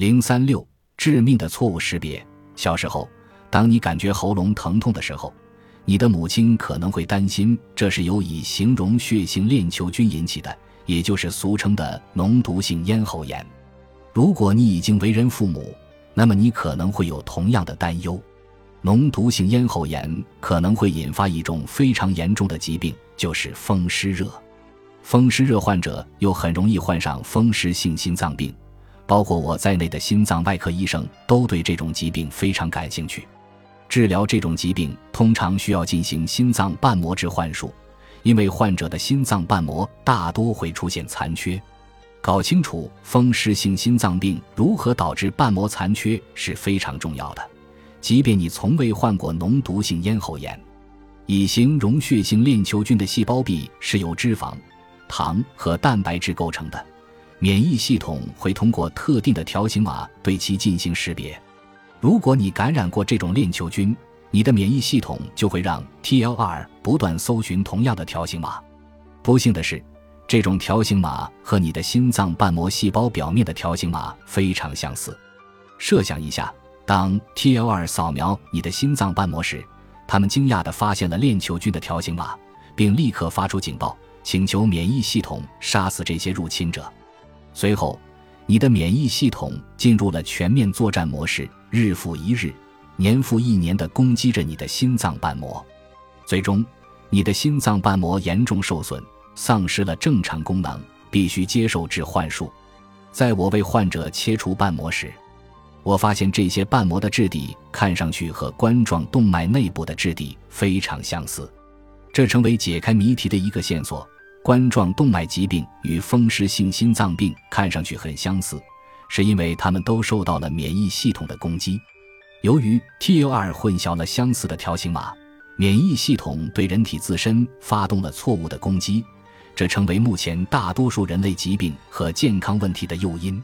零三六致命的错误识别。小时候，当你感觉喉咙疼痛的时候，你的母亲可能会担心这是由乙形容血性链球菌引起的，也就是俗称的脓毒性咽喉炎。如果你已经为人父母，那么你可能会有同样的担忧。脓毒性咽喉炎可能会引发一种非常严重的疾病，就是风湿热。风湿热患者又很容易患上风湿性心脏病。包括我在内的心脏外科医生都对这种疾病非常感兴趣。治疗这种疾病通常需要进行心脏瓣膜置换术，因为患者的心脏瓣膜大多会出现残缺。搞清楚风湿性心脏病如何导致瓣膜残缺是非常重要的。即便你从未患过脓毒性咽喉炎，乙型溶血性链球菌的细胞壁是由脂肪、糖和蛋白质构成的。免疫系统会通过特定的条形码对其进行识别。如果你感染过这种链球菌，你的免疫系统就会让 TLR 不断搜寻同样的条形码。不幸的是，这种条形码和你的心脏瓣膜细胞表面的条形码非常相似。设想一下，当 TLR 扫描你的心脏瓣膜时，他们惊讶地发现了链球菌的条形码，并立刻发出警报，请求免疫系统杀死这些入侵者。随后，你的免疫系统进入了全面作战模式，日复一日、年复一年地攻击着你的心脏瓣膜。最终，你的心脏瓣膜严重受损，丧失了正常功能，必须接受置换术。在我为患者切除瓣膜时，我发现这些瓣膜的质地看上去和冠状动脉内部的质地非常相似，这成为解开谜题的一个线索。冠状动脉疾病与风湿性心脏病看上去很相似，是因为它们都受到了免疫系统的攻击。由于 TLR 混淆了相似的条形码，免疫系统对人体自身发动了错误的攻击，这成为目前大多数人类疾病和健康问题的诱因。